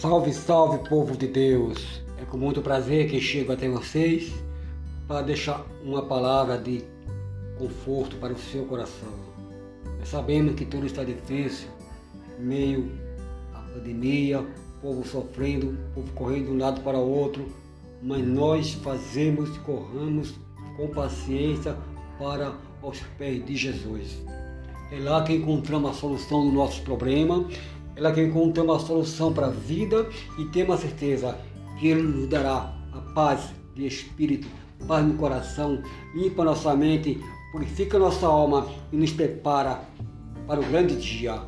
Salve, salve, povo de Deus! É com muito prazer que chego até vocês para deixar uma palavra de conforto para o seu coração. Nós sabemos que tudo está difícil, meio à pandemia, povo sofrendo, povo correndo de um lado para o outro, mas nós fazemos corramos com paciência para os pés de Jesus. É lá que encontramos a solução do nosso problema, é lá que encontramos a solução para a vida e temos a certeza que Ele nos dará a paz de espírito, paz no coração, limpa nossa mente, purifica nossa alma e nos prepara para o grande dia